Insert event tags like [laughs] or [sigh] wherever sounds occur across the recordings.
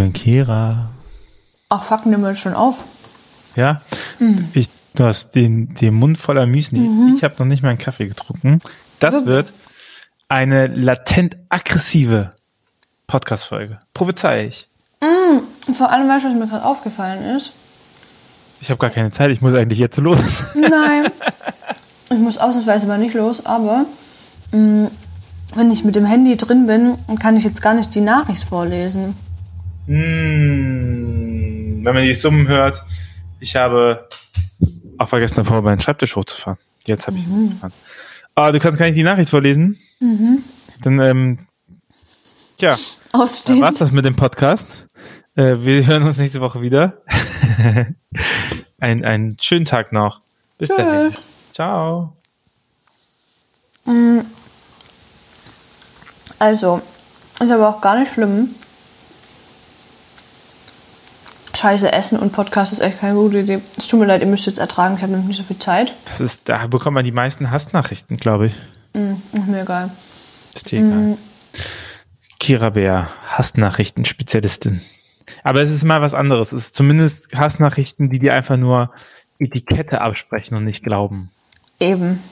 Morgen, Kira. Ach fuck, wir jetzt schon auf. Ja? Ich, du hast den, den Mund voller Müsli. Ich habe noch nicht mal einen Kaffee getrunken. Das Wirklich? wird eine latent aggressive Podcast-Folge. Prophezei ich. Und vor allem, weißt du, was mir gerade aufgefallen ist? Ich habe gar keine Zeit, ich muss eigentlich jetzt los. Nein. [laughs] ich muss ausnahmsweise mal nicht los, aber mh, wenn ich mit dem Handy drin bin, kann ich jetzt gar nicht die Nachricht vorlesen. Mm, wenn man die Summen hört, ich habe auch vergessen, davor meinen Schreibtisch hochzufahren. Jetzt habe ich ihn hochgefahren. Ah, du kannst gar nicht die Nachricht vorlesen. Dann, ähm, ja, dann Ausstehen. war's das mit dem Podcast. Äh, wir hören uns nächste Woche wieder. [laughs] Ein, einen schönen Tag noch. Bis dahin. Tschüss. Ciao. Also, ist aber auch gar nicht schlimm. Scheiße, Essen und Podcast ist echt keine gute Idee. Es tut mir leid, ihr müsst jetzt ertragen, ich habe nämlich nicht so viel Zeit. Das ist, da bekommt man die meisten Hassnachrichten, glaube ich. Mhm, ist mir egal. Ist dir egal. Kira Bär, Hassnachrichten-Spezialistin. Aber es ist mal was anderes. Es ist zumindest Hassnachrichten, die dir einfach nur Etikette absprechen und nicht glauben. Eben.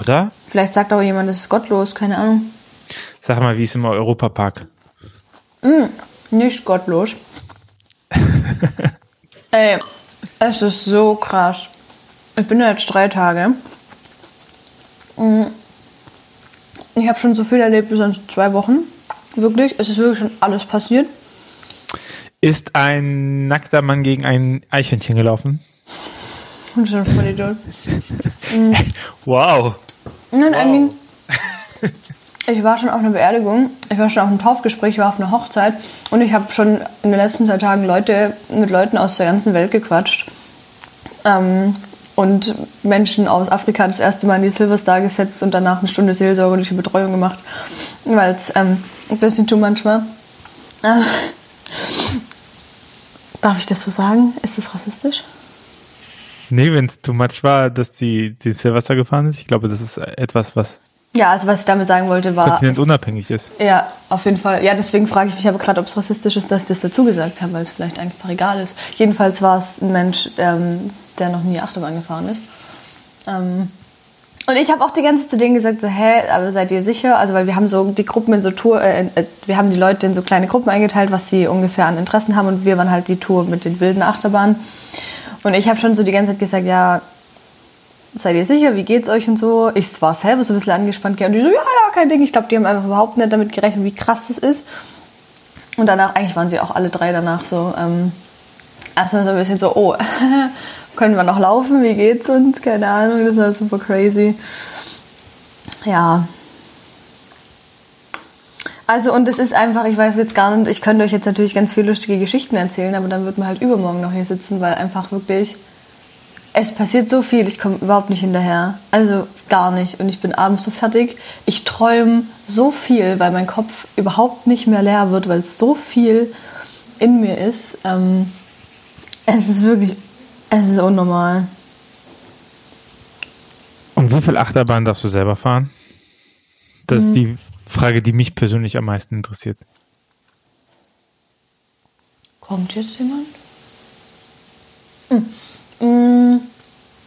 Oder? Vielleicht sagt auch jemand, das ist gottlos, keine Ahnung. Sag mal, wie ist im Europapark? Nicht gottlos. [laughs] Ey, es ist so krass. Ich bin da jetzt drei Tage. Mm. Ich habe schon so viel erlebt wie sonst zwei Wochen. Wirklich, es ist wirklich schon alles passiert. Ist ein nackter Mann gegen ein Eichhörnchen gelaufen? Und schon voll Idiot. [laughs] Wow. Nein, I mean, [laughs] ich war schon auf einer Beerdigung, ich war schon auf einem Taufgespräch, ich war auf einer Hochzeit und ich habe schon in den letzten zwei Tagen Leute mit Leuten aus der ganzen Welt gequatscht. Ähm, und Menschen aus Afrika das erste Mal in die Silverstar gesetzt und danach eine Stunde seelsorgerliche Betreuung gemacht, weil es ähm, ein bisschen too much war. Äh, darf ich das so sagen? Ist das rassistisch? Nee, wenn es too much war, dass die, die Silvester gefahren ist. Ich glaube, das ist etwas, was Ja, also was ich damit sagen wollte war... kontinentunabhängig ist. Ja, auf jeden Fall. Ja, deswegen frage ich mich aber gerade, ob es rassistisch ist, dass ich das dazu gesagt habe, weil es vielleicht einfach egal ist. Jedenfalls war es ein Mensch, ähm, der noch nie Achterbahn gefahren ist. Ähm, und ich habe auch die ganze Zeit zu denen gesagt, so, hä, aber seid ihr sicher? Also, weil wir haben so die Gruppen in so Tour, äh, äh, wir haben die Leute in so kleine Gruppen eingeteilt, was sie ungefähr an Interessen haben und wir waren halt die Tour mit den wilden Achterbahnen. Und ich habe schon so die ganze Zeit gesagt, ja, seid ihr sicher, wie geht's euch und so? Ich war selber so ein bisschen angespannt und die so, ja, ja, kein Ding. Ich glaube, die haben einfach überhaupt nicht damit gerechnet, wie krass das ist. Und danach, eigentlich waren sie auch alle drei danach so, ähm, erstmal so ein bisschen so, oh, [laughs] können wir noch laufen, wie geht's uns? Keine Ahnung, das war super crazy. Ja. Also und es ist einfach, ich weiß jetzt gar nicht, ich könnte euch jetzt natürlich ganz viele lustige Geschichten erzählen, aber dann wird man halt übermorgen noch hier sitzen, weil einfach wirklich, es passiert so viel, ich komme überhaupt nicht hinterher. Also gar nicht. Und ich bin abends so fertig. Ich träume so viel, weil mein Kopf überhaupt nicht mehr leer wird, weil es so viel in mir ist. Ähm, es ist wirklich, es ist unnormal. Und wie viel Achterbahn darfst du selber fahren? Das ist die Frage, die mich persönlich am meisten interessiert. Kommt jetzt jemand? Hm. Mm,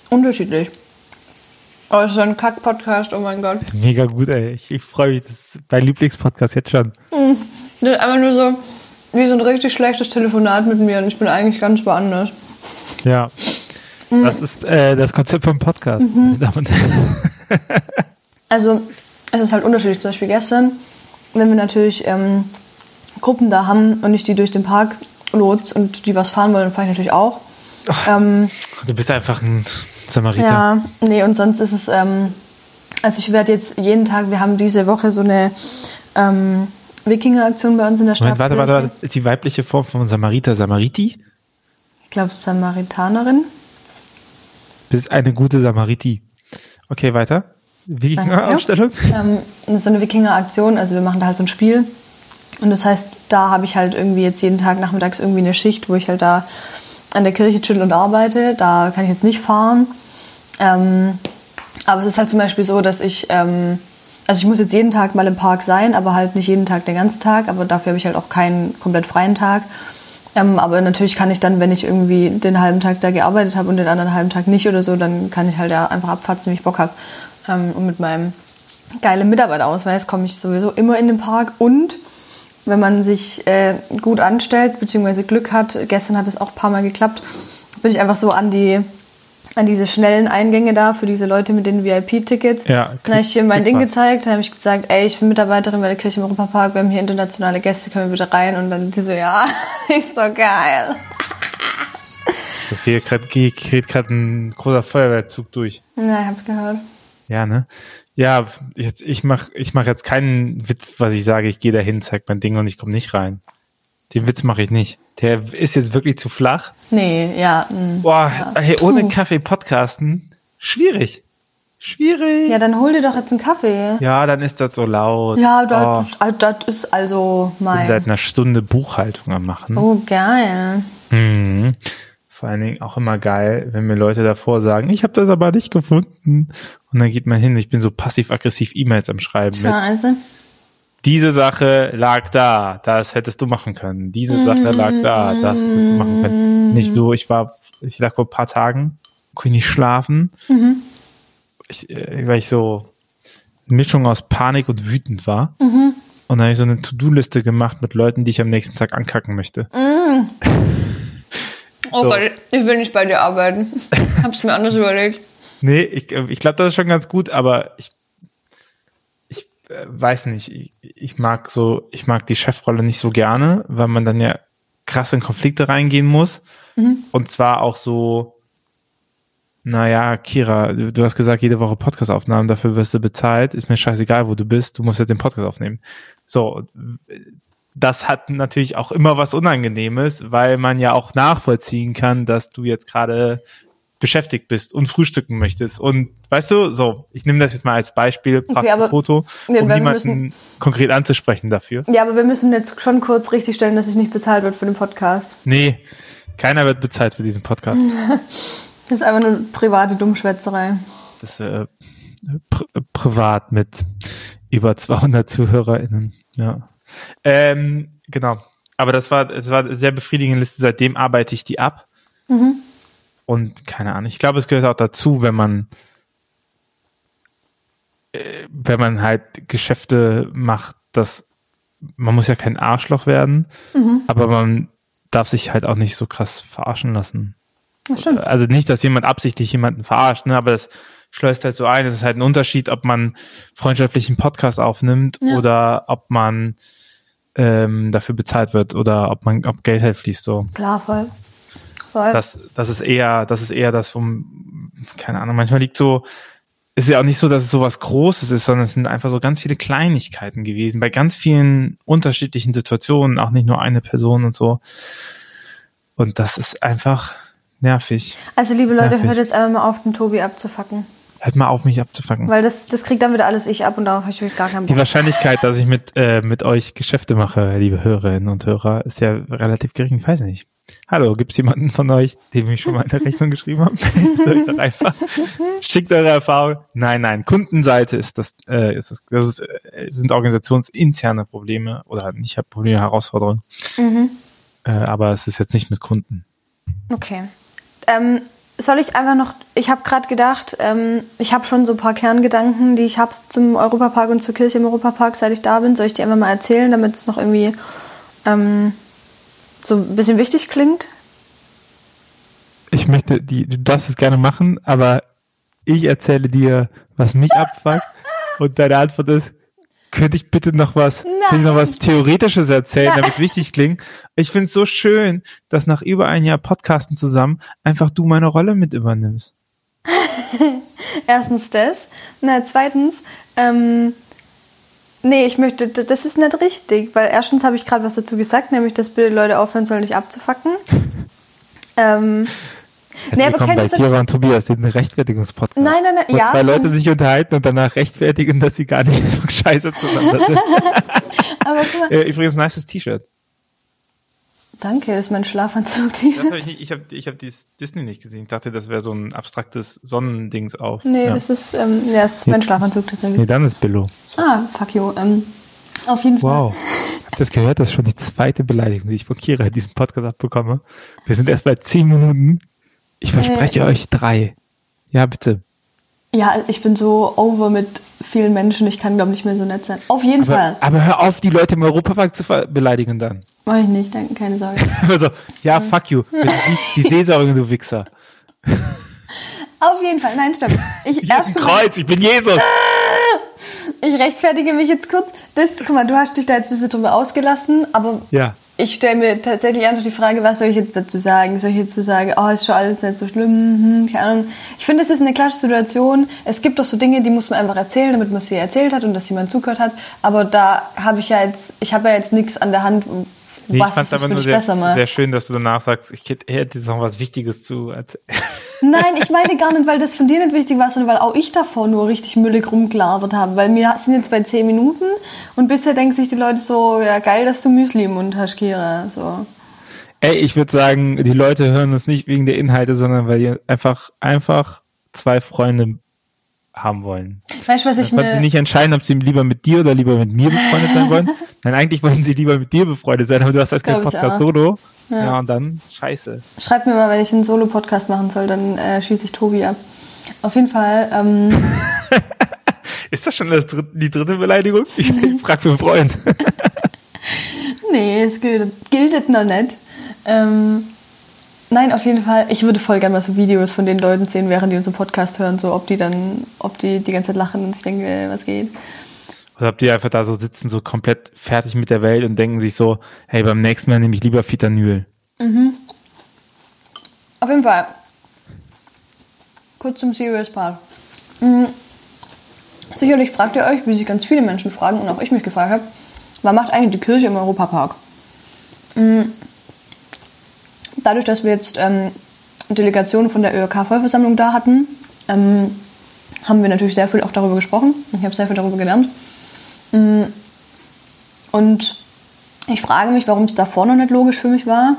unterschiedlich. Aber es ist ein Kack-Podcast, oh mein Gott. Mega gut, ey. Ich, ich freue mich. Das ist mein Lieblingspodcast jetzt schon. Das ist einfach nur so wie so ein richtig schlechtes Telefonat mit mir und ich bin eigentlich ganz woanders. Ja. Das ist äh, das Konzept vom Podcast. meine Damen und Herren. [laughs] Also, es ist halt unterschiedlich. Zum Beispiel gestern, wenn wir natürlich ähm, Gruppen da haben und ich die durch den Park lotse und die was fahren wollen, dann fahre ich natürlich auch. Ähm, Du bist einfach ein Samariter. ja, nee, und sonst ist es, ähm, also ich werde jetzt jeden Tag, wir haben diese Woche so eine ähm, Wikinger-Aktion bei uns in der Stadt. Moment, warte, warte, warte. Ist die weibliche Form von Samariter Samariti? Ich glaube, Samaritanerin. Bist eine gute Samariti. Okay, weiter. Wikinger-Ausstellung? Ähm, das ist eine Wikinger-Aktion, also wir machen da halt so ein Spiel. Und das heißt, da habe ich halt irgendwie jetzt jeden Tag nachmittags irgendwie eine Schicht, wo ich halt da an der Kirche chill und arbeite. Da kann ich jetzt nicht fahren. Ähm, aber es ist halt zum Beispiel so, dass ich, ähm, also ich muss jetzt jeden Tag mal im Park sein, aber halt nicht jeden Tag den ganzen Tag. Aber dafür habe ich halt auch keinen komplett freien Tag. Ähm, aber natürlich kann ich dann, wenn ich irgendwie den halben Tag da gearbeitet habe und den anderen halben Tag nicht oder so, dann kann ich halt ja einfach abfatzen, wie ich Bock habe. Ähm, und mit meinem geilen Mitarbeiterausweis komme ich sowieso immer in den Park. Und wenn man sich äh, gut anstellt, beziehungsweise Glück hat, gestern hat es auch ein paar Mal geklappt, bin ich einfach so an die an diese schnellen Eingänge da für diese Leute mit den VIP-Tickets. Ja, dann habe ich hier mein Ding gezeigt, dann habe ich gesagt, ey, ich bin Mitarbeiterin bei der Kirche im Europapark, wir haben hier internationale Gäste, können wir bitte rein? Und dann die so, ja, [laughs] ist so geil. Hier geht gerade ein großer Feuerwehrzug durch. Ja, ich hab's gehört. Ja, ne? Ja, jetzt, ich mach, ich mach jetzt keinen Witz, was ich sage, ich gehe dahin, zeig mein Ding und ich komme nicht rein. Den Witz mache ich nicht. Der ist jetzt wirklich zu flach. Nee, ja. Mh, hm. Boah, ja. hey, ohne. Kaffee podcasten, schwierig. Schwierig. Ja, dann hol dir doch jetzt einen Kaffee. Ja, dann ist das so laut. Ja, das, oh. ist, das ist also mein. Ich bin seit einer Stunde Buchhaltung am machen. Oh, geil. Mhm. Vor allen Dingen auch immer geil, wenn mir Leute davor sagen, ich habe das aber nicht gefunden. Und dann geht man hin, ich bin so passiv-aggressiv E-Mails am Schreiben. Scheiße. Mit, diese Sache lag da, das hättest du machen können. Diese Sache lag da, das hättest du machen können. Nicht so, ich war, ich lag vor ein paar Tagen, konnte nicht schlafen, mhm. ich, äh, weil ich so eine Mischung aus Panik und wütend war. Mhm. Und dann habe ich so eine To-Do-Liste gemacht mit Leuten, die ich am nächsten Tag ankacken möchte. Mhm. [laughs] oh so. Gott, ich will nicht bei dir arbeiten. [laughs] Hab's mir anders überlegt. Nee, ich, ich glaube, das ist schon ganz gut, aber ich äh, weiß nicht, ich, ich mag so, ich mag die Chefrolle nicht so gerne, weil man dann ja krass in Konflikte reingehen muss. Mhm. Und zwar auch so, naja, Kira, du hast gesagt, jede Woche Podcast-Aufnahmen, dafür wirst du bezahlt. Ist mir scheißegal, wo du bist, du musst jetzt den Podcast aufnehmen. So, das hat natürlich auch immer was Unangenehmes, weil man ja auch nachvollziehen kann, dass du jetzt gerade beschäftigt bist und frühstücken möchtest. Und weißt du, so, ich nehme das jetzt mal als Beispiel, okay, aber, Foto, um jemanden müssen, konkret anzusprechen dafür. Ja, aber wir müssen jetzt schon kurz richtig stellen, dass ich nicht bezahlt wird für den Podcast. Nee, keiner wird bezahlt für diesen Podcast. [laughs] das ist einfach nur private Dummschwätzerei. Das ist äh, pri privat mit über 200 ZuhörerInnen, ja. Ähm, genau. Aber das war, das war eine sehr befriedigende Liste. Seitdem arbeite ich die ab. Mhm. Und keine Ahnung, ich glaube, es gehört auch dazu, wenn man, äh, wenn man halt Geschäfte macht, dass man muss ja kein Arschloch werden, mhm. aber man darf sich halt auch nicht so krass verarschen lassen. Also nicht, dass jemand absichtlich jemanden verarscht, ne, aber das schleust halt so ein. Es ist halt ein Unterschied, ob man freundschaftlichen Podcast aufnimmt ja. oder ob man ähm, dafür bezahlt wird oder ob man, ob Geld halt fließt so. Klar, voll. Voll. Das, das ist eher, das ist eher das vom, keine Ahnung, manchmal liegt so, ist ja auch nicht so, dass es so was Großes ist, sondern es sind einfach so ganz viele Kleinigkeiten gewesen, bei ganz vielen unterschiedlichen Situationen, auch nicht nur eine Person und so. Und das ist einfach nervig. Also liebe Leute, nervig. hört jetzt einmal mal auf, den Tobi abzufacken. Hört mal auf, mich abzufangen. Weil das, das kriegt dann wieder alles ich ab und darauf habe ich gar keinen Bock. Die Wahrscheinlichkeit, dass ich mit, äh, mit euch Geschäfte mache, liebe Hörerinnen und Hörer, ist ja relativ gering. Ich weiß nicht. Hallo, gibt es jemanden von euch, dem ich schon mal eine Rechnung geschrieben habe? [laughs] Schickt eure Erfahrung. Nein, nein, Kundenseite ist das, äh, ist das, das ist, äh, sind organisationsinterne Probleme oder nicht Probleme, Herausforderungen. Mhm. Äh, aber es ist jetzt nicht mit Kunden. Okay. Ähm, soll ich einfach noch, ich habe gerade gedacht, ähm, ich habe schon so ein paar Kerngedanken, die ich habe zum Europapark und zur Kirche im Europapark, seit ich da bin. Soll ich die einfach mal erzählen, damit es noch irgendwie ähm, so ein bisschen wichtig klingt? Ich möchte, die, du darfst es gerne machen, aber ich erzähle dir, was mich abfuckt und deine Antwort ist, könnte ich bitte noch was, könnte ich noch was Theoretisches erzählen, damit wichtig klingt. Ich finde es so schön, dass nach über ein Jahr Podcasten zusammen einfach du meine Rolle mit übernimmst. [laughs] Erstens das. Na, zweitens, ähm, nee, ich möchte, das ist nicht richtig, weil erstens habe ich gerade was dazu gesagt, nämlich, dass bitte Leute aufhören sollen, dich abzufacken. [laughs] ähm, Herzlich nee, willkommen bei Kira und Tobias, den Rechtfertigungspodcast. Nein, nein, nein. Wo ja, zwei Leute sich unterhalten und danach rechtfertigen, dass sie gar nicht so scheiße zueinander sind. [laughs] Aber guck mal. Äh, übrigens, nices T-Shirt. Danke, das ist mein Schlafanzug-T-Shirt. Hab ich ich habe ich hab Disney nicht gesehen. Ich dachte, das wäre so ein abstraktes Sonnendings auf. Nee, ja. das ist, ähm, ja, das ist mein Schlafanzug tatsächlich. Nee, dann ist Billo. Ah, fuck you. Ähm, Auf jeden Fall. Wow. Habt ihr das gehört? Das ist schon die zweite Beleidigung, die ich von Kira in diesem Podcast abbekomme. Wir sind erst bei zehn Minuten. Ich verspreche euch drei. Ja, bitte. Ja, ich bin so over mit vielen Menschen. Ich kann, glaube ich, nicht mehr so nett sein. Auf jeden Fall. Aber, aber hör auf, die Leute im Europapark zu beleidigen dann. Mach ich nicht, danke, keine Sorge. [laughs] Also, ja, fuck you. Die, die Seelsorge, du Wichser. [laughs] Auf jeden Fall. Nein, stopp. Ich, [laughs] ist erst Kreuz, ich bin Jesus. ich rechtfertige mich jetzt kurz. Das, guck mal, du hast dich da jetzt ein bisschen drüber ausgelassen, aber Ja. Ich stelle mir tatsächlich einfach die Frage, was soll ich jetzt dazu sagen? Soll ich jetzt so sagen, oh, ist schon alles nicht so schlimm? Hm, keine Ahnung. Ich finde, es ist eine klassische Situation. Es gibt doch so Dinge, die muss man einfach erzählen, damit man sie erzählt hat und dass jemand zugehört hat. Aber da habe ich ja jetzt, ich habe ja jetzt nichts an der Hand, Nee, was ich fand ist es das aber für nur dich sehr, besser mal. sehr schön, dass du danach sagst, ich hätte jetzt noch was Wichtiges zu erzählen. [laughs] Nein, ich meine gar nicht, weil das von dir nicht wichtig war, sondern weil auch ich davor nur richtig müllig rumgelabert habe. Weil wir sind jetzt bei 10 Minuten und bisher denken sich die Leute so, ja geil, dass du Müsli im Mund hast, Kira. So. Ey, ich würde sagen, die Leute hören uns nicht wegen der Inhalte, sondern weil die einfach, einfach zwei Freunde haben wollen. Weißt du, was ich Konnten sie mir... nicht entscheiden, ob sie lieber mit dir oder lieber mit mir befreundet sein wollen. [laughs] Nein, eigentlich wollen sie lieber mit dir befreundet sein, aber du hast halt keinen Podcast solo. Ja. und dann scheiße. Schreib mir mal, wenn ich einen Solo-Podcast machen soll, dann äh, schieße ich Tobi ab. Auf jeden Fall, ähm, [laughs] Ist das schon das dritte, die dritte Beleidigung? Ich, [laughs] frag für einen Freund. nee, es gilt, giltet noch nicht. Ähm, nein, auf jeden Fall, ich würde voll gerne mal so Videos von den Leuten sehen, während die unseren Podcast hören, so ob die dann, ob die die ganze Zeit lachen und ich denke, was geht. Oder habt ihr einfach da so sitzen, so komplett fertig mit der Welt und denken sich so, hey, beim nächsten Mal nehme ich lieber Fitanyl. Auf jeden Fall. Kurz zum Serious Part. Mhm. Sicherlich fragt ihr euch, wie sich ganz viele Menschen fragen und auch ich mich gefragt habe, was macht eigentlich die Kirche im Europapark? Mhm. Dadurch, dass wir jetzt ähm, Delegationen von der ÖRK-Vollversammlung da hatten, ähm, haben wir natürlich sehr viel auch darüber gesprochen. Ich habe sehr viel darüber gelernt. Mhm. Und ich frage mich, warum es davor noch nicht logisch für mich war.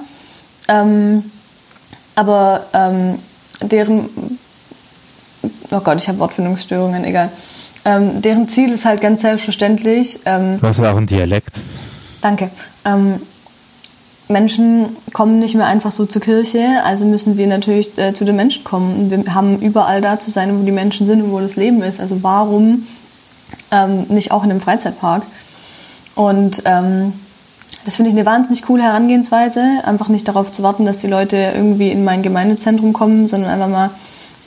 Ähm, aber ähm, deren, oh Gott, ich habe Wortfindungsstörungen, egal. Ähm, deren Ziel ist halt ganz selbstverständlich, ähm, Du hast ja auch einen Dialekt. danke, ähm, Menschen kommen nicht mehr einfach so zur Kirche, also müssen wir natürlich äh, zu den Menschen kommen. Wir haben überall da zu sein, wo die Menschen sind und wo das Leben ist. Also warum ähm, nicht auch in einem Freizeitpark? Und ähm, das finde ich eine wahnsinnig coole Herangehensweise, einfach nicht darauf zu warten, dass die Leute irgendwie in mein Gemeindezentrum kommen, sondern einfach mal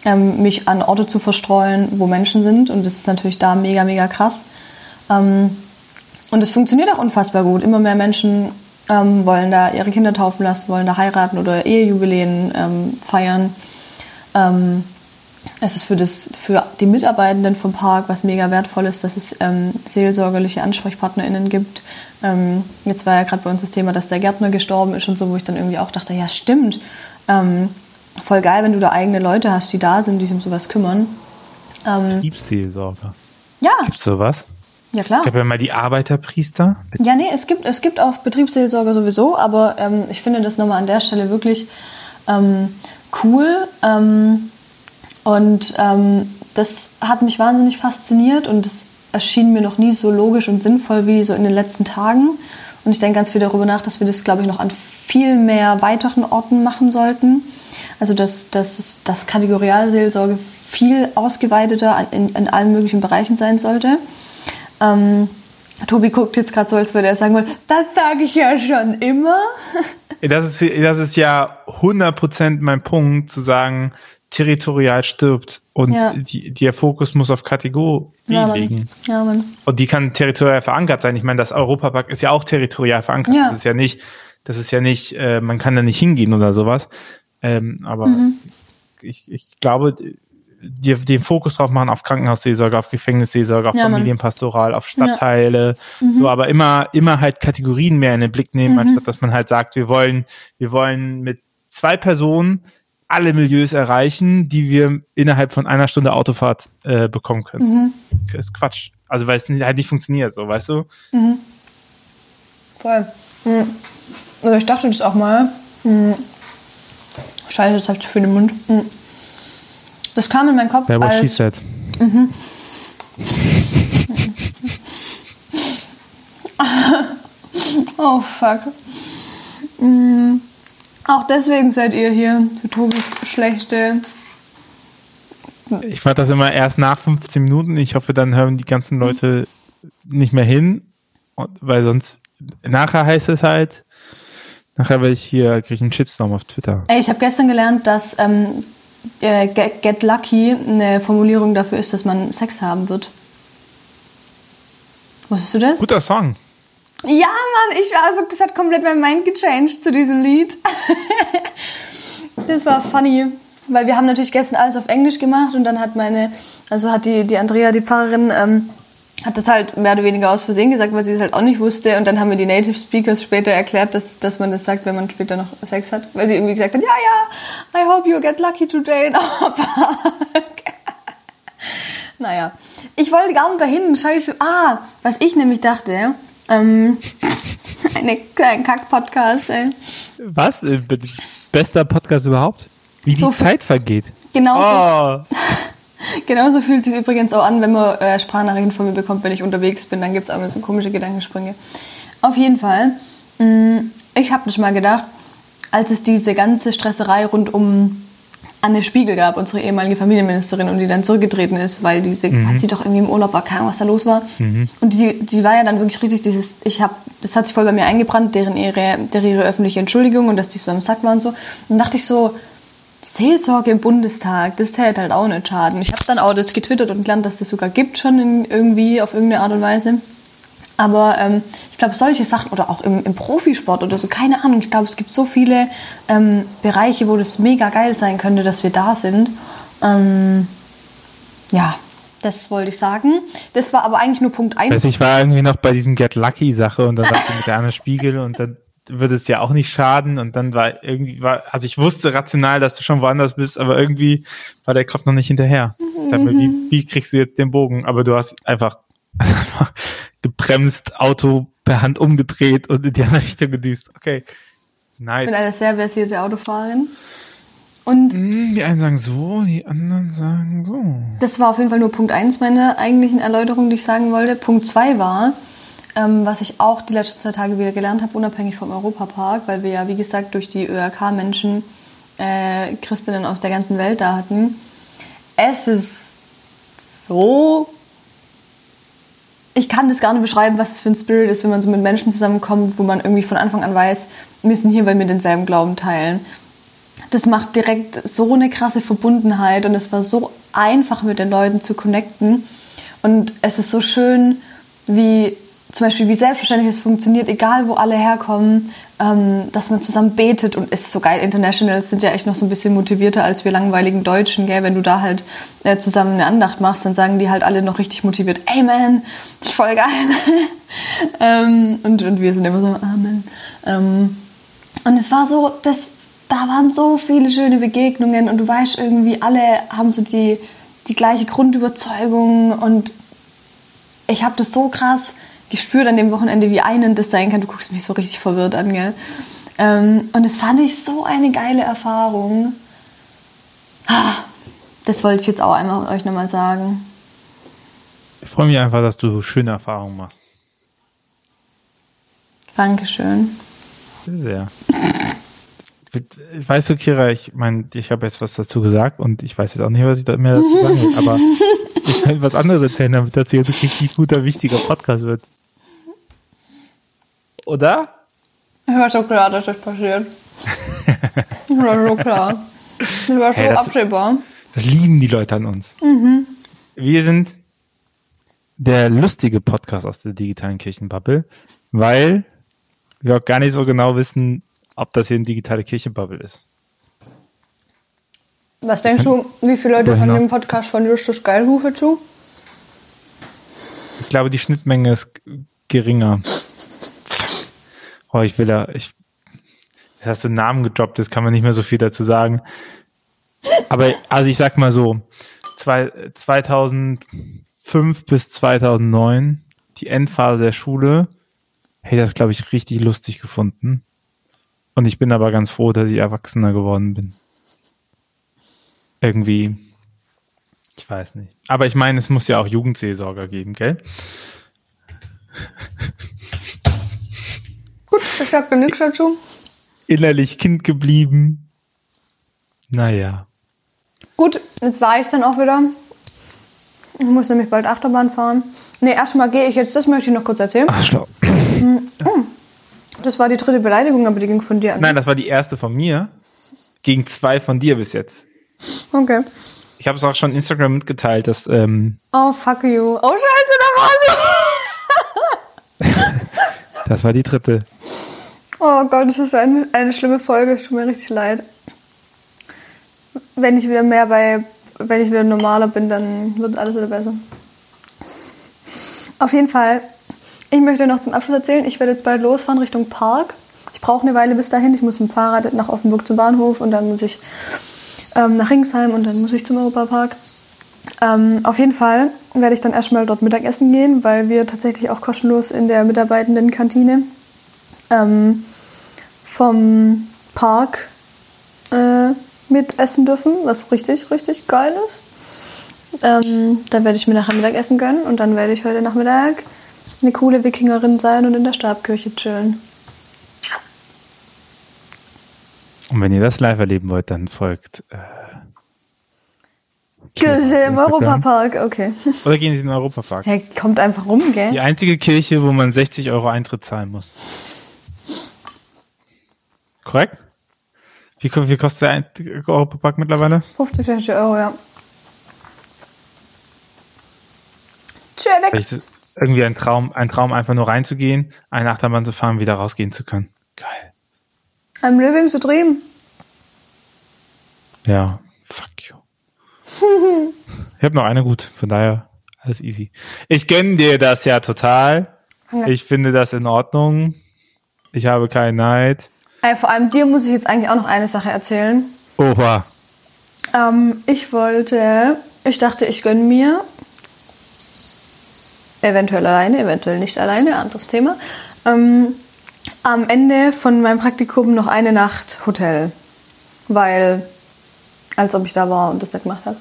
ähm, mich an Orte zu verstreuen, wo Menschen sind. Und das ist natürlich da mega, mega krass. Ähm, und es funktioniert auch unfassbar gut. Immer mehr Menschen ähm, wollen da ihre Kinder taufen lassen, wollen da heiraten oder Ehejubiläen ähm, feiern. Ähm, es ist für, das, für die Mitarbeitenden vom Park was mega wertvoll ist, dass es ähm, seelsorgerliche AnsprechpartnerInnen gibt. Ähm, jetzt war ja gerade bei uns das Thema, dass der Gärtner gestorben ist und so, wo ich dann irgendwie auch dachte, ja stimmt, ähm, voll geil, wenn du da eigene Leute hast, die da sind, die sich um sowas kümmern. Ähm, Betriebsseelsorger. ja, Gibt's sowas? Ja klar. Ich habe ja mal die Arbeiterpriester. Ja, nee, es gibt, es gibt auch Betriebsseelsorger sowieso, aber ähm, ich finde das nochmal an der Stelle wirklich ähm, cool. Ähm, und ähm, das hat mich wahnsinnig fasziniert und es erschien mir noch nie so logisch und sinnvoll wie so in den letzten Tagen. Und ich denke ganz viel darüber nach, dass wir das, glaube ich, noch an viel mehr weiteren Orten machen sollten. Also dass, dass, es- dass Kategorialseelsorge viel ausgeweiteter in, in allen möglichen Bereichen sein sollte. Ähm, Tobi guckt jetzt gerade so, als würde er sagen wollen, das sage ich ja schon immer. Das ist, das ist ja 100% mein Punkt, zu sagen, territorial stirbt und Ja. die, der Fokus muss auf Kategorie Ja, liegen. Mann. Ja, Mann. Und die kann territorial verankert sein. Ich meine, das Europapark ist ja auch territorial verankert. Ja. Das ist ja nicht, das ist ja nicht, äh, man kann da nicht hingehen oder sowas. Ähm, aber Mhm. ich, ich glaube, die, den Fokus drauf machen auf Krankenhausseelsorge, auf Gefängnisseelsorge, auf Ja. Familienpastoral, auf Stadtteile, so, aber immer, immer halt Kategorien mehr in den Blick nehmen, Mhm. anstatt dass man halt sagt, wir wollen, wir wollen mit zwei Personen alle Milieus erreichen, die wir innerhalb von einer Stunde Autofahrt äh, bekommen können. Mhm. Das ist Quatsch. Also weil es halt nicht funktioniert, so, weißt du? Voll. Mhm. Also ich dachte das auch mal. Mhm. Scheiße, jetzt hab ich für den Mund. Mhm. Das kam in meinen Kopf Ja, what she als... said. [laughs] Oh, fuck. Mhm. Auch deswegen seid ihr hier, für Tobis schlechte. Ich fand das immer erst nach 15 Minuten. Ich hoffe, dann hören die ganzen Leute nicht mehr hin, weil sonst nachher heißt es halt, nachher werde ich hier, kriege ich einen Shitstorm auf Twitter. Ey, ich habe gestern gelernt, dass ähm, äh, get, get Lucky eine Formulierung dafür ist, dass man Sex haben wird. Wusstest du das? Guter Song. Ja, Mann, ich war so, das hat komplett mein Mind gechanged zu diesem Lied. [laughs] das war funny, weil wir haben natürlich gestern alles auf Englisch gemacht und dann hat meine, also hat die, die Andrea, die Pfarrerin, ähm, hat das halt mehr oder weniger aus Versehen gesagt, weil sie das halt auch nicht wusste. Und dann haben mir die Native Speakers später erklärt, dass, dass man das sagt, wenn man später noch Sex hat. Weil sie irgendwie gesagt hat, ja, ja, I hope you get lucky today in our [laughs] park. naja, ich wollte gar nicht dahin. Scheiße. Ah, was ich nämlich dachte, ähm, [laughs] eine, ein Kack-Podcast, ey. Was? Äh, Bester Podcast überhaupt? Wie die so Zeit vergeht. Genau. Oh. [laughs] [laughs] Genauso fühlt es sich übrigens auch an, wenn man äh, Sprachnachrichten von mir bekommt, wenn ich unterwegs bin. Dann gibt es auch immer so komische Gedankensprünge. Auf jeden Fall, mh, mm, ich habe nicht mal gedacht, als es diese ganze Stresserei rund um Anne Spiegel gab, unsere ehemalige Familienministerin, und die dann zurückgetreten ist, weil diese, mhm. hat sie doch irgendwie im Urlaub war, keine Ahnung, was da los war. Mhm. Und die, die war ja dann wirklich richtig dieses, ich habe, das hat sich voll bei mir eingebrannt, deren ihre, deren ihre öffentliche Entschuldigung und dass die so im Sack war und so. Und dann dachte ich so, Seelsorge im Bundestag, das täte halt auch nicht schaden. Ich habe dann auch das getwittert und gelernt, dass das sogar gibt schon in, irgendwie auf irgendeine Art und Weise. Aber ähm, ich glaube, solche Sachen oder auch im, im, Profisport oder so, keine Ahnung. Ich glaube, es gibt so viele ähm, Bereiche, wo das mega geil sein könnte, dass wir da sind. Ähm, ja, das wollte ich sagen. Das war aber eigentlich nur Punkt 1. Also ich war irgendwie noch bei diesem Get Lucky Sache und dann sagte mit der Anne Spiegel und dann würde es ja auch nicht schaden und dann war irgendwie war also ich wusste rational, dass du schon woanders bist, aber irgendwie war der Kopf noch nicht hinterher. Mhm. Mir, wie, wie kriegst du jetzt den Bogen? Aber du hast [laughs] einfach gebremst, Auto per Hand umgedreht und in die andere Richtung gedüst. Okay. Nice. Ich bin eine sehr versierte Autofahrerin. Und hm, die einen sagen so, die anderen sagen so. Das war auf jeden Fall nur Punkt 1 meiner eigentlichen Erläuterung, die ich sagen wollte. Punkt 2 war, ähm, was ich auch die letzten zwei Tage wieder gelernt habe, unabhängig vom Europapark, weil wir ja, wie gesagt, durch die ÖRK-Menschen äh, Christinnen aus der ganzen Welt da hatten. Es ist so ich kann das gar nicht beschreiben, was das für ein Spirit ist, wenn man so mit Menschen zusammenkommt, wo man irgendwie von Anfang an weiß, wir sind hier, weil wir denselben Glauben teilen. Das macht direkt so eine krasse Verbundenheit und es war so einfach mit den Leuten zu connecten. Und es ist so schön, wie zum Beispiel, wie selbstverständlich es funktioniert, egal wo alle herkommen, ähm, dass man zusammen betet und ist so geil. Internationals sind ja echt noch so ein bisschen motivierter als wir langweiligen Deutschen, gell? Wenn du da halt äh, zusammen eine Andacht machst, dann sagen die halt alle noch richtig motiviert, Amen, das ist voll geil. [laughs] ähm, und, und wir sind immer so, Amen. Ähm, und es war so, das, da waren so viele schöne Begegnungen und du weißt irgendwie, alle haben so die, die gleiche Grundüberzeugung und ich habe das so krass gespürt an dem Wochenende, wie einen das sein kann. Du guckst mich so richtig verwirrt an, gell? Ähm, und das fand ich so eine geile Erfahrung. Ah, das wollte ich jetzt auch einmal euch nochmal sagen. Ich freue mich einfach, dass du schöne Erfahrungen machst. Dankeschön. Sehr. Weißt du, Kira, ich meine, ich habe jetzt was dazu gesagt und ich weiß jetzt auch nicht, was ich da mehr dazu sagen will, aber [laughs] ich kann was anderes erzählen, damit das hier ein richtig guter, wichtiger Podcast wird. Oder? Ich war so klar, dass das passiert. ich war so klar. Ich war so hey, das, absehbar. Das lieben die Leute an uns. Mhm. Wir sind der lustige Podcast aus der digitalen Kirchenbubble, weil wir auch gar nicht so genau wissen, ob das hier eine digitale Kirchenbubble ist. Was denkst du, wie viele Leute von dem Podcast von Justus Geilhufe zu? Ich glaube, die Schnittmenge ist geringer. Oh, ich will da, ich, jetzt hast du einen Namen gedroppt, das kann man nicht mehr so viel dazu sagen. Aber, also ich sag mal so, zwei, 2005 bis 2009, die Endphase der Schule, hey, das glaube ich richtig lustig gefunden. Und ich bin aber ganz froh, dass ich erwachsener geworden bin. Irgendwie, ich weiß nicht. Aber ich meine, es muss ja auch Jugendseelsorger geben, gell? [laughs] Ich sag da nichts dazu. Innerlich Kind geblieben. Naja. Gut, jetzt war ich dann auch wieder. Ich muss nämlich bald Achterbahn fahren. Nee, erstmal gehe ich jetzt, das möchte ich noch kurz erzählen. Arschloch. Das war die dritte Beleidigung, aber die ging von dir an. Nein, das war die erste von mir. Gegen zwei von dir bis jetzt. Okay. Ich habe es auch schon Instagram mitgeteilt, dass ähm, Oh, fuck you. Oh, scheiße, da war sie. Das war die dritte. Oh Gott, das ist eine, eine schlimme Folge. Es tut mir richtig leid. Wenn ich wieder mehr bei, wenn ich wieder normaler bin, dann wird alles wieder besser. Auf jeden Fall, ich möchte noch zum Abschluss erzählen, ich werde jetzt bald losfahren Richtung Park. Ich brauche eine Weile bis dahin. Ich muss mit dem Fahrrad nach Offenburg zum Bahnhof und dann muss ich ähm, nach Ringsheim und dann muss ich zum Europapark. Ähm, auf jeden Fall werde ich dann erstmal dort Mittagessen gehen, weil wir tatsächlich auch kostenlos in der Mitarbeitendenkantine ähm, vom Park äh, mitessen dürfen, was richtig, richtig geil ist. Ähm, dann werde ich mir nachher Mittagessen gönnen und dann werde ich heute Nachmittag eine coole Wikingerin sein und in der Stabkirche chillen. Und wenn ihr das live erleben wollt, dann folgt. Äh, Kirche im. Europapark, okay. Oder gehen Sie in den Europapark. Ja, kommt einfach rum, gell? Die einzige Kirche, wo man 60 Euro Eintritt zahlen muss. Korrekt? Wie, wie kostet der Ein- Europapark mittlerweile? 50, 60 Euro, ja. Es irgendwie ein Traum, ein Traum, einfach nur reinzugehen, eine Achterbahn zu fahren, wieder rausgehen zu können. Geil. I'm living the dream. Ja. Ich habe noch eine gut, von daher alles easy. Ich gönn dir das ja total. Danke. Ich finde das in Ordnung. Ich habe keinen Neid. Ey, vor allem dir muss ich jetzt eigentlich auch noch eine Sache erzählen. Oha. Ähm, ich wollte, ich dachte, ich gönne mir, eventuell alleine, eventuell nicht alleine, anderes Thema, ähm, am Ende von meinem Praktikum noch eine Nacht Hotel. Weil, als ob ich da war und das nicht gemacht habe.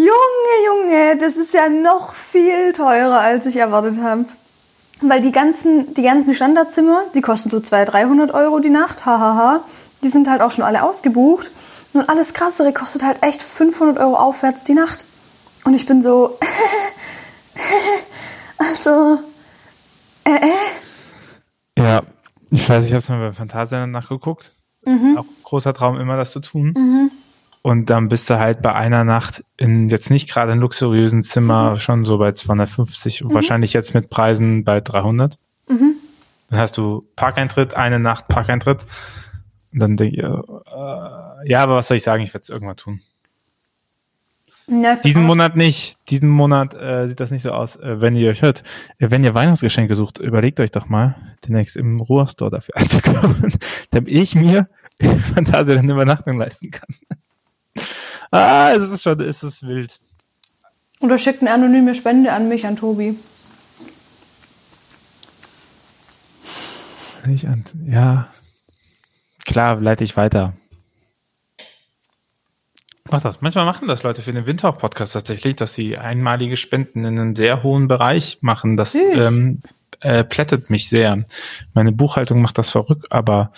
Junge, Junge, das ist ja noch viel teurer, als ich erwartet habe. Weil die ganzen, die ganzen Standardzimmer, die kosten so 200, 300 Euro die Nacht, hahaha. Die sind halt auch schon alle ausgebucht. Und alles Krassere kostet halt echt 500 Euro aufwärts die Nacht. Und ich bin so, [laughs] also, äh, äh. Ja, ich weiß, ich habe es mal bei Phantasialand nachgeguckt. Auch großer Traum, immer das zu tun. Und dann bist du halt bei einer Nacht in jetzt nicht gerade einem luxuriösen Zimmer schon so bei 250 und wahrscheinlich jetzt mit Preisen bei 300. Dann hast du Parkeintritt, eine Nacht Parkeintritt. Und dann denke ich, äh, ja, aber was soll ich sagen? Ich werde es irgendwann tun. Ja, Diesen Monat nicht. Diesen Monat äh, sieht das nicht so aus. Äh, wenn ihr euch hört, äh, wenn ihr Weihnachtsgeschenke sucht, überlegt euch doch mal, demnächst im Ruhrstore dafür [laughs] einzukaufen, damit ich mir [laughs] Fantasia eine Übernachtung leisten kann. Ah, es ist schon, es ist wild. Oder schickt eine anonyme Spende an mich, an Tobi. Ich an, ja, klar, leite ich weiter. Mach das. Manchmal machen das Leute für den Windhauch-Podcast tatsächlich, dass sie einmalige Spenden in einem sehr hohen Bereich machen. Das ähm, äh, plättet mich sehr. Meine Buchhaltung macht das verrückt, aber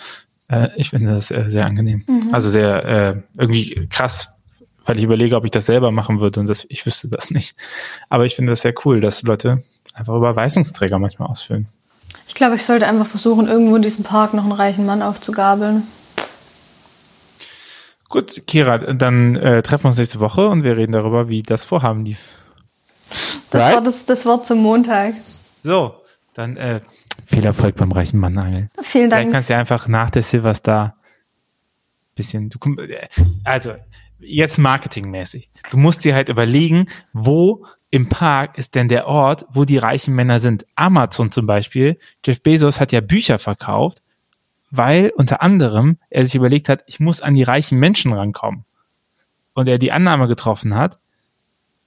äh, ich finde das äh, sehr angenehm. Also sehr äh, irgendwie krass, weil ich überlege, ob ich das selber machen würde und das, ich wüsste das nicht. Aber ich finde das sehr cool, dass Leute einfach Überweisungsträger manchmal ausfüllen. Ich glaube, ich sollte einfach versuchen, irgendwo in diesem Park noch einen reichen Mann aufzugabeln. Gut, Kira, dann äh, treffen wir uns nächste Woche und wir reden darüber, wie das Vorhaben lief. Das Right? war das, das Wort zum Montag. So, dann äh, viel Erfolg beim reichen Mann angeln. Vielen Vielleicht Dank. kannst du ja einfach nach der Silverstar bisschen, du äh, also jetzt marketingmäßig. Du musst dir halt überlegen, wo im Park ist denn der Ort, wo die reichen Männer sind. Amazon zum Beispiel, Jeff Bezos hat ja Bücher verkauft, weil unter anderem er sich überlegt hat, ich muss an die reichen Menschen rankommen. Und er die Annahme getroffen hat,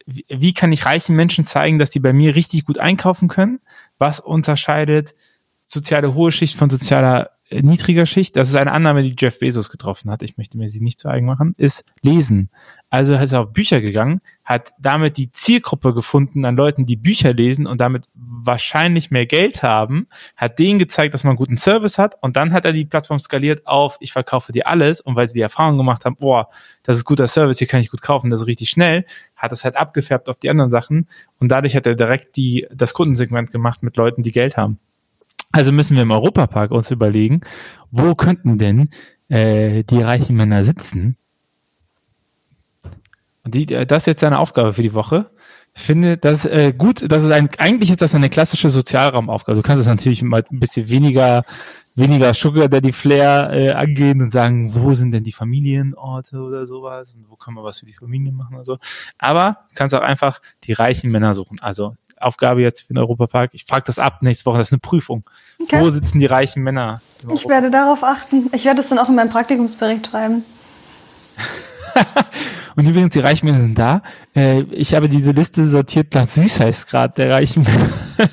wie, kann ich reichen Menschen zeigen, dass die bei mir richtig gut einkaufen können? Was unterscheidet soziale hohe Schicht von sozialer niedriger Schicht, das ist eine Annahme, die Jeff Bezos getroffen hat, ich möchte mir sie nicht zu eigen machen, ist Lesen. Also ist er auf Bücher gegangen, hat damit die Zielgruppe gefunden an Leuten, die Bücher lesen und damit wahrscheinlich mehr Geld haben, hat denen gezeigt, dass man einen guten Service hat und dann hat er die Plattform skaliert auf, ich verkaufe dir alles und weil sie die Erfahrung gemacht haben, boah, das ist guter Service, hier kann ich gut kaufen, das ist richtig schnell, hat es halt abgefärbt auf die anderen Sachen und dadurch hat er direkt die, das Kundensegment gemacht mit Leuten, die Geld haben. Also müssen wir im Europapark uns überlegen, wo könnten denn äh, die reichen Männer sitzen? Die, äh, das ist jetzt seine Aufgabe für die Woche. Ich finde das äh, gut, das ist ein, eigentlich ist das eine klassische Sozialraumaufgabe. Du kannst es natürlich mal ein bisschen weniger weniger Sugar Daddy Flair äh, angehen und sagen, wo sind denn die Familienorte oder sowas und wo kann man was für die Familie machen oder so. Aber kannst auch einfach die reichen Männer suchen. Also Aufgabe jetzt für den Europapark. Ich frage das ab nächste Woche. Das ist eine Prüfung. Okay. Wo sitzen die reichen Männer? Ich werde darauf achten. Ich werde es dann auch in meinem Praktikumsbericht schreiben. [laughs] und übrigens, die reichen Männer sind da. Äh, ich habe diese Liste sortiert nach Süßheitsgrad der reichen Männer. [laughs]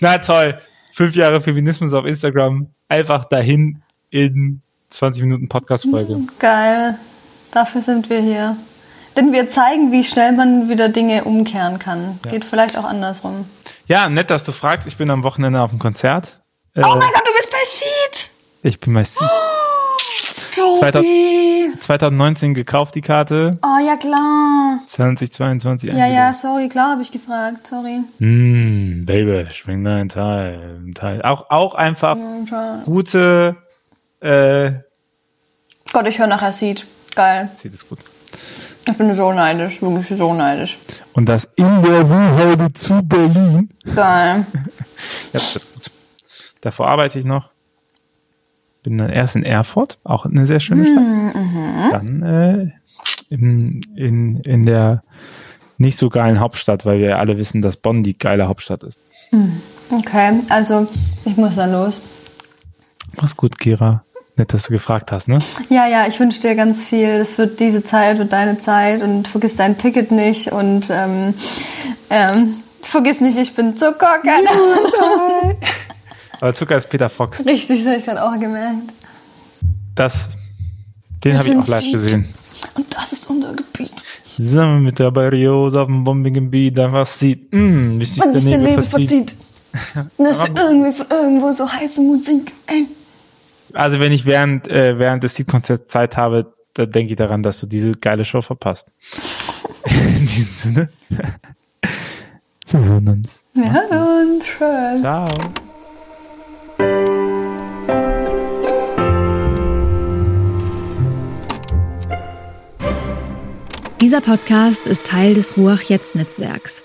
Na toll fünf Jahre Feminismus auf Instagram einfach dahin in 20 Minuten Podcast-Folge. Hm, geil. Dafür sind wir hier. Denn wir zeigen, wie schnell man wieder Dinge umkehren kann. Ja. Geht vielleicht auch andersrum. Ja, nett, dass du fragst. Ich bin am Wochenende auf dem Konzert. Oh äh, mein Gott, du bist bei Seed! Ich bin bei Seed. Oh, 2019 gekauft, die Karte. Oh, ja klar. 2022 Ja, ja, sorry, klar habe ich gefragt, sorry. Mm, Baby, schwing dein Teil. Teil. Auch, auch einfach ja, gute, äh, Gott, ich höre nachher Seed. Geil. Seed ist gut. Ich bin so neidisch, wirklich so neidisch. Und das in der Wuhlheide zu Berlin. Geil. [laughs] ja, gut. Davor arbeite ich noch. Bin dann erst in Erfurt, auch eine sehr schöne Stadt. Mhm. Dann äh, in, in, in der nicht so geilen Hauptstadt, weil wir alle wissen, dass Bonn die geile Hauptstadt ist. Hm. Okay, also ich muss dann los. Mach's gut, Kira. Nett, dass du gefragt hast, ne? Ja, ja, ich wünsche dir ganz viel. Das wird diese Zeit, wird deine Zeit und vergiss dein Ticket nicht und ähm, ähm, vergiss nicht, ich bin Zucker. [laughs] Aber Zucker ist Peter Fox. Richtig, das habe ich gerade auch gemerkt. Das, den habe ich auch live gesehen. Und das ist unser Gebiet. Zusammen mit der Barriose auf dem bombigen Beat einfach sieht, mh, mm, wie sich der Nebel, Nebel verzieht. [laughs] Das ist irgendwie von irgendwo so heiße Musik, ey. Also wenn ich während, äh, während des Seed-Konzerts Zeit habe, dann denke ich daran, dass du diese geile Show verpasst. [laughs] In diesem Sinne. Wir hören uns. Wir hören uns. Tschüss. Ciao. Dieser Podcast ist Teil des Ruach Jetzt Netzwerks.